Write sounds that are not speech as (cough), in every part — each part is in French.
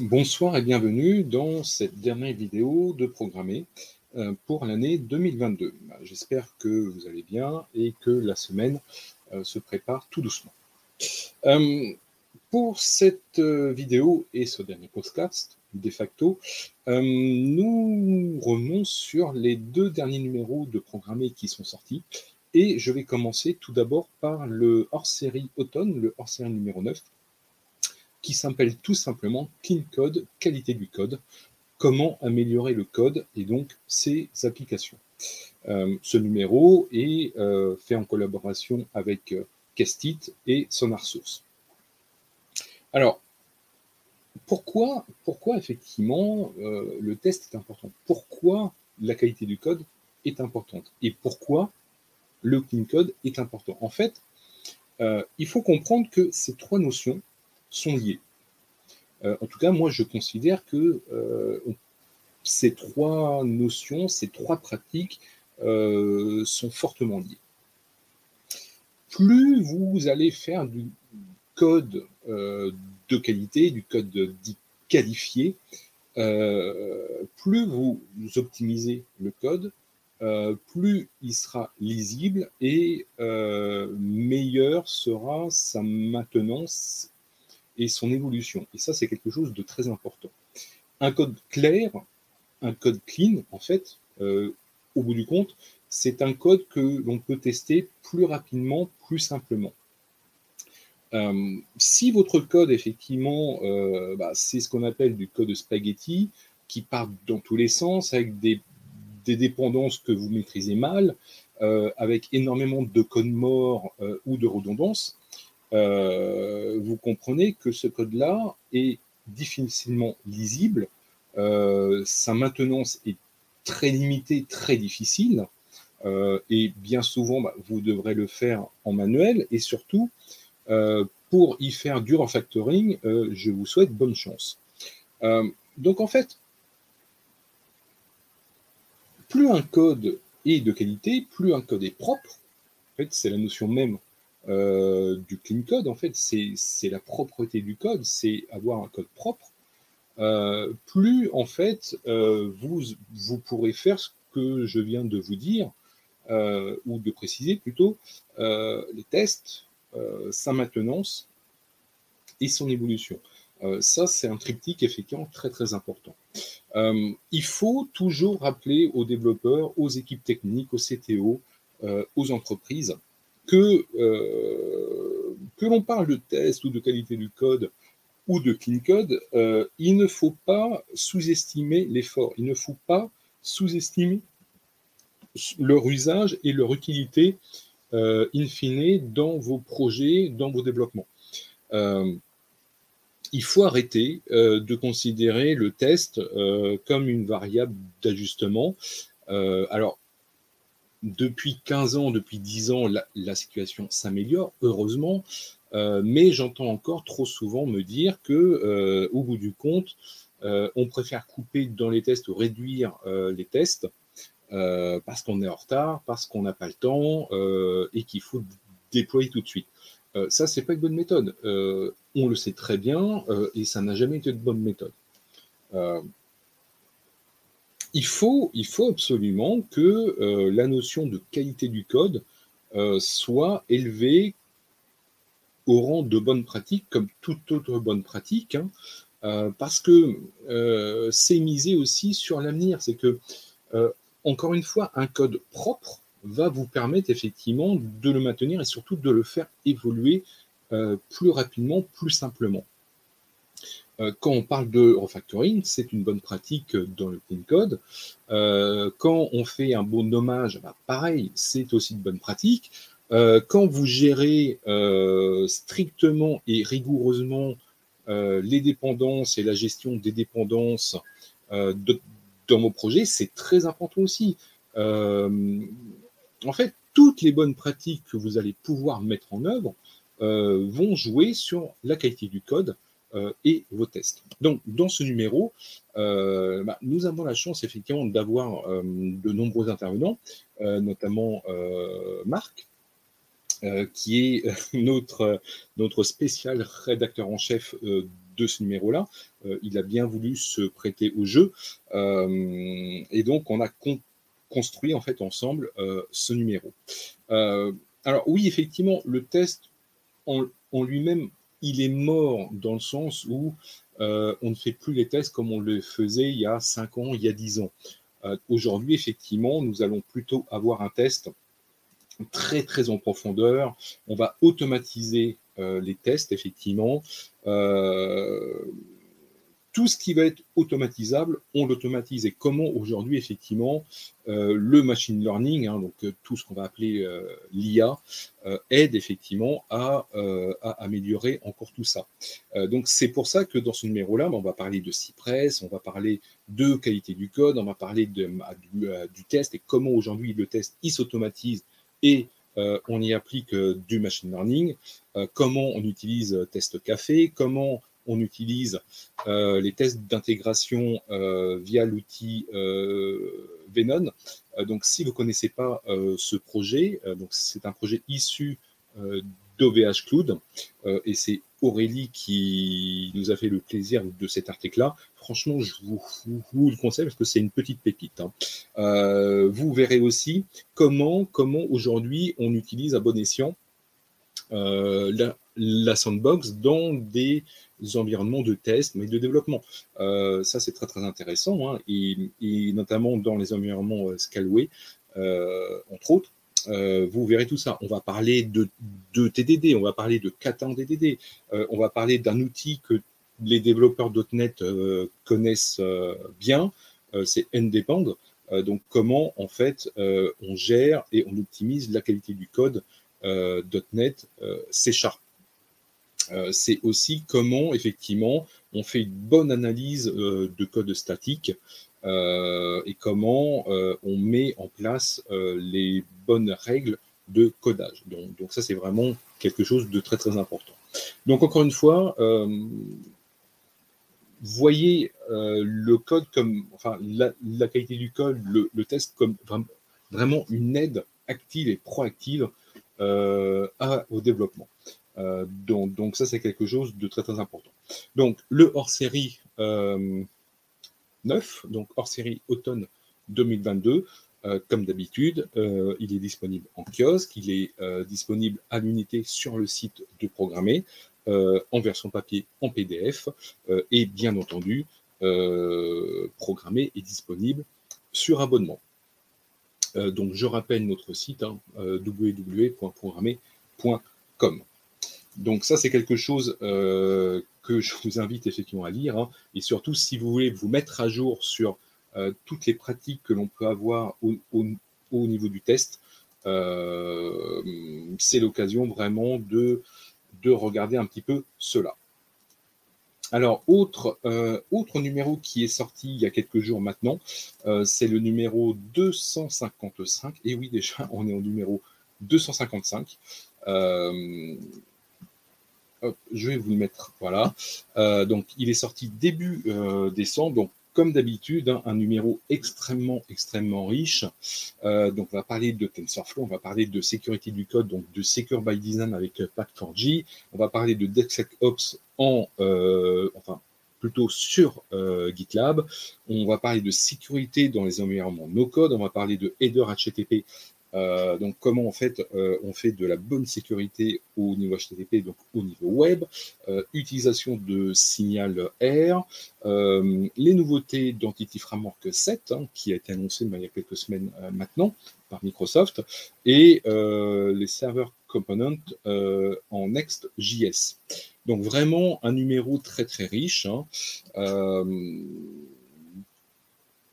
Bonsoir et bienvenue dans cette dernière vidéo de programmer euh, pour l'année 2022. J'espère que vous allez bien et que la semaine euh, se prépare tout doucement. Euh, pour cette vidéo et ce dernier podcast, de facto, nous revenons sur les deux derniers numéros de programmer qui sont sortis. Et je vais commencer tout d'abord par le hors-série automne, le hors-série numéro 9, qui s'appelle tout simplement Clean Code, qualité du code, comment améliorer le code et donc ses applications. Euh, ce numéro est euh, fait en collaboration avec euh, Castit et SonarSource. Alors, pourquoi, pourquoi effectivement le test est important? Pourquoi la qualité du code est importante? Et pourquoi le clean code est important? En fait, il faut comprendre que ces trois notions sont liés. Euh, en tout cas, moi, je considère que euh, ces trois notions, ces trois pratiques euh, sont fortement liées. Plus vous allez faire du code de qualité, du code dit qualifié, plus vous optimisez le code, plus il sera lisible et meilleure sera sa maintenance et son évolution. Et ça, c'est quelque chose de très important. Un code clair, un code clean, en fait, euh, au bout du compte, c'est un code que l'on peut tester plus rapidement, plus simplement. Euh, si votre code, effectivement, euh, bah, c'est ce qu'on appelle du code spaghetti, qui part dans tous les sens, avec des, des dépendances que vous maîtrisez mal, avec énormément de code mort ou de redondance, euh, vous comprenez que ce code-là est difficilement lisible, euh, sa maintenance est très limitée, très difficile, euh, et bien souvent, bah, vous devrez le faire en manuel, et surtout, pour y faire du refactoring, je vous souhaite bonne chance. donc en fait, plus un code est de qualité, plus un code est propre, en fait, c'est la notion même euh, du clean code, en fait, c'est la propreté du code, c'est avoir un code propre. Euh, plus, en fait, euh, vous, vous pourrez faire ce que je viens de vous dire, ou de préciser plutôt, les tests, sa maintenance et son évolution. ça, c'est un triptyque effectivement très très important. il faut toujours rappeler aux développeurs, aux équipes techniques, aux CTO, aux entreprises, que, euh, que l'on parle de test ou de qualité du code ou de clean code, euh, il ne faut pas sous-estimer l'effort, il ne faut pas sous-estimer leur usage et leur utilité euh, in fine dans vos projets, dans vos développements. il faut arrêter de considérer le test comme une variable d'ajustement. alors, depuis 15 ans, depuis 10 ans, la, situation s'améliore, heureusement, euh, mais j'entends encore trop souvent me dire que, euh, au bout du compte, euh, on préfère couper dans les tests ou réduire les tests parce qu'on est en retard, parce qu'on n'a pas le temps et qu'il faut déployer tout de suite. ça, c'est pas une bonne méthode. on le sait très bien et ça n'a jamais été une bonne méthode il faut, absolument que euh, la notion de qualité du code euh, soit élevée au rang de bonne pratique, comme toute autre bonne pratique, hein, euh, parce que c'est misé aussi sur l'avenir. C'est que, encore une fois, un code propre va vous permettre effectivement de le maintenir et surtout de le faire évoluer plus rapidement, plus simplement. Euh, quand on parle de refactoring, c'est une bonne pratique dans le clean code. Euh, quand on fait un bon nommage, bah, pareil, c'est aussi une bonne pratique. Euh, quand vous gérez strictement et rigoureusement les dépendances et la gestion des dépendances dans vos projets, c'est très important aussi. en fait, toutes les bonnes pratiques que vous allez pouvoir mettre en œuvre vont jouer sur la qualité du code et vos tests. Donc, dans ce numéro, euh, bah, nous avons la chance effectivement d'avoir euh, de nombreux intervenants, notamment Marc, qui est notre, notre spécial rédacteur en chef de ce numéro-là. il a bien voulu se prêter au jeu. et donc, on a construit en fait ensemble ce numéro. alors oui, effectivement, le test en, lui-même, il est mort dans le sens où on ne fait plus les tests comme on le faisait il y a 5 ans, il y a 10 ans. Aujourd'hui, effectivement, nous allons plutôt avoir un test très très en profondeur. On va automatiser euh, les tests, effectivement. Euh, tout ce qui va être automatisable, on l'automatise. Et comment aujourd'hui, effectivement, euh, le machine learning, hein, donc tout ce qu'on va appeler l'IA, aide effectivement à, améliorer encore tout ça. donc c'est pour ça que dans ce numéro-là, on va parler de Cypress, on va parler de qualité du code, on va parler du, test et comment aujourd'hui le test il s'automatise et euh, on y applique euh, du machine learning, euh, comment on utilise test café, comment on utilise les tests d'intégration via l'outil Venon. donc, si vous ne connaissez pas ce projet, c'est un projet issu d'OVH Cloud, et c'est Aurélie qui nous a fait le plaisir de cet article-là. Franchement, je vous, le conseille parce que c'est une petite pépite. Hein. Euh, vous verrez aussi comment, comment aujourd'hui on utilise à bon escient euh, la, sandbox dans des environnements de test, mais de développement. Euh, ça, c'est très très intéressant, hein, et, notamment dans les environnements Scalway, entre autres. vous verrez tout ça. On va parler de, de TDD, on va parler de Katan DDD, on va parler d'un outil que les développeurs .NET euh, connaissent euh, bien, euh, c'est Ndepend. donc comment en fait on gère et on optimise la qualité du code .NET C. c'est aussi comment effectivement on fait une bonne analyse de code statique et comment on met en place les bonnes règles de codage. Donc, ça, c'est vraiment quelque chose de très très important. Donc encore une fois, voyez euh, le code comme, enfin, la, qualité du code, le, test comme vraiment une aide active et proactive euh, au développement. Euh, donc, ça, c'est quelque chose de très très important. Donc, le hors-série 9, donc hors-série automne 2022, comme d'habitude, il est disponible en kiosque, il est disponible à l'unité sur le site de Programmer. Euh, en version papier, en PDF, euh, et bien entendu, euh, programmé et disponible sur abonnement. donc je rappelle notre site hein. Donc ça, c'est quelque chose que je (laughs) vous invite effectivement à lire. Hein. et surtout, si vous voulez vous mettre à jour sur toutes les pratiques que l'on peut avoir au, niveau du test, c'est l'occasion vraiment de de regarder un petit peu cela. Alors, autre, euh, autre numéro qui est sorti il y a quelques jours maintenant, euh, c'est le numéro 255. Et oui, déjà, (laughs) on est au numéro 255. Euh, je vais vous le mettre, voilà. donc, il est sorti début décembre, donc comme d'habitude, hein, un numéro extrêmement, extrêmement riche. Euh, donc, on va parler de TensorFlow, on va parler de sécurité du code, donc de Secure by Design avec euh, Pack4G. On va parler de DevSecOps en, euh, enfin, plutôt sur GitLab. On va parler de sécurité dans les environnements no-code. On va parler de header HTTP euh, donc comment en fait euh, on fait de la bonne sécurité au niveau HTTP, donc au niveau web, euh, utilisation de signal R, les nouveautés d'Entity Framework 7 hein, qui a été annoncé il y a quelques semaines maintenant par Microsoft et les serveurs components en Next.js. Donc vraiment un numéro très très riche. Hein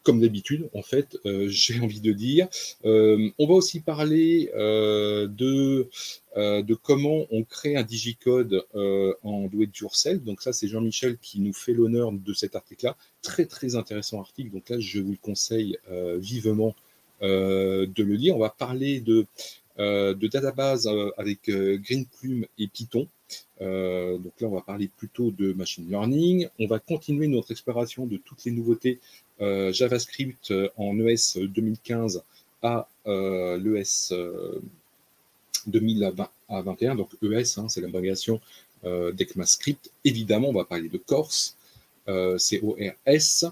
comme d'habitude, en fait, euh, (laughs) j'ai envie de dire. Euh, on va aussi parler euh, de, de comment on crée un digicode en do it yourself. Donc ça, c'est Jean-Michel qui nous fait l'honneur de cet article-là. Très, très intéressant article. Donc là, je vous le conseille vivement de le lire. On va parler de, de database avec Greenplume et Python. donc là, on va parler plutôt de machine learning. On va continuer notre exploration de toutes les nouveautés JavaScript euh, en ES 2015 à euh, l'ES 2021, donc ES, hein, c'est l'abrégation d'ECMAScript. Évidemment, on va parler de Corse, C-O-R-S.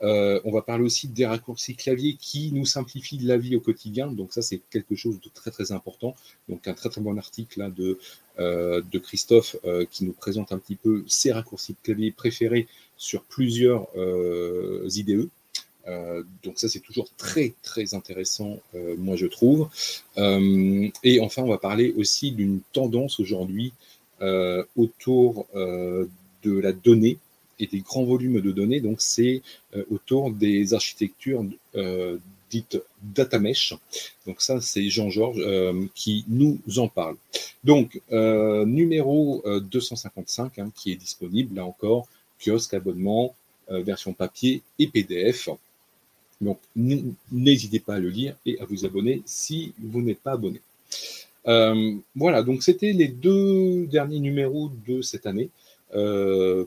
on va parler aussi des raccourcis clavier qui nous simplifient la vie au quotidien. Donc ça, c'est quelque chose de très très important. Donc un très très bon article de, Christophe qui nous présente un petit peu ses raccourcis clavier préférés sur plusieurs IDE. Euh, donc ça, c'est toujours très, très intéressant, euh, moi, je trouve. Euh, et enfin, on va parler aussi d'une tendance aujourd'hui autour de la donnée et des grands volumes de données. Donc, c'est autour des architectures dites data mesh. Donc ça, c'est Jean-Georges qui nous en parle. Donc, numéro 255, hein, qui est disponible, là encore, kiosque, abonnement, version papier et PDF. Donc, n'hésitez pas à le lire et à vous abonner si vous n'êtes pas abonné. Euh, voilà, donc c'était les deux derniers numéros de cette année. Euh,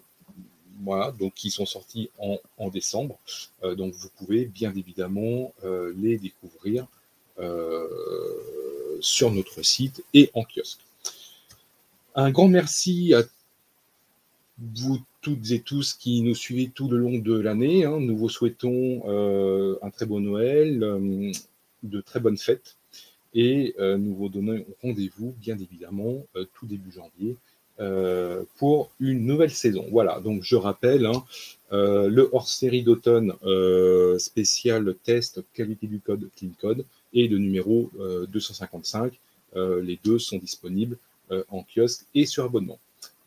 voilà, donc qui sont sortis en, décembre. Euh, donc vous pouvez bien évidemment les découvrir sur notre site et en kiosque. Un grand merci à vous toutes et tous qui nous suivez tout le long de l'année. Hein. Nous vous souhaitons euh, un très bon Noël, euh, de très bonnes fêtes, et euh, nous vous donnons rendez-vous, bien évidemment, tout début janvier, pour une nouvelle saison. Voilà, donc je rappelle, hein, le hors-série d'automne spécial test qualité du code Clean Code et le numéro 255. les deux sont disponibles en kiosque et sur abonnement.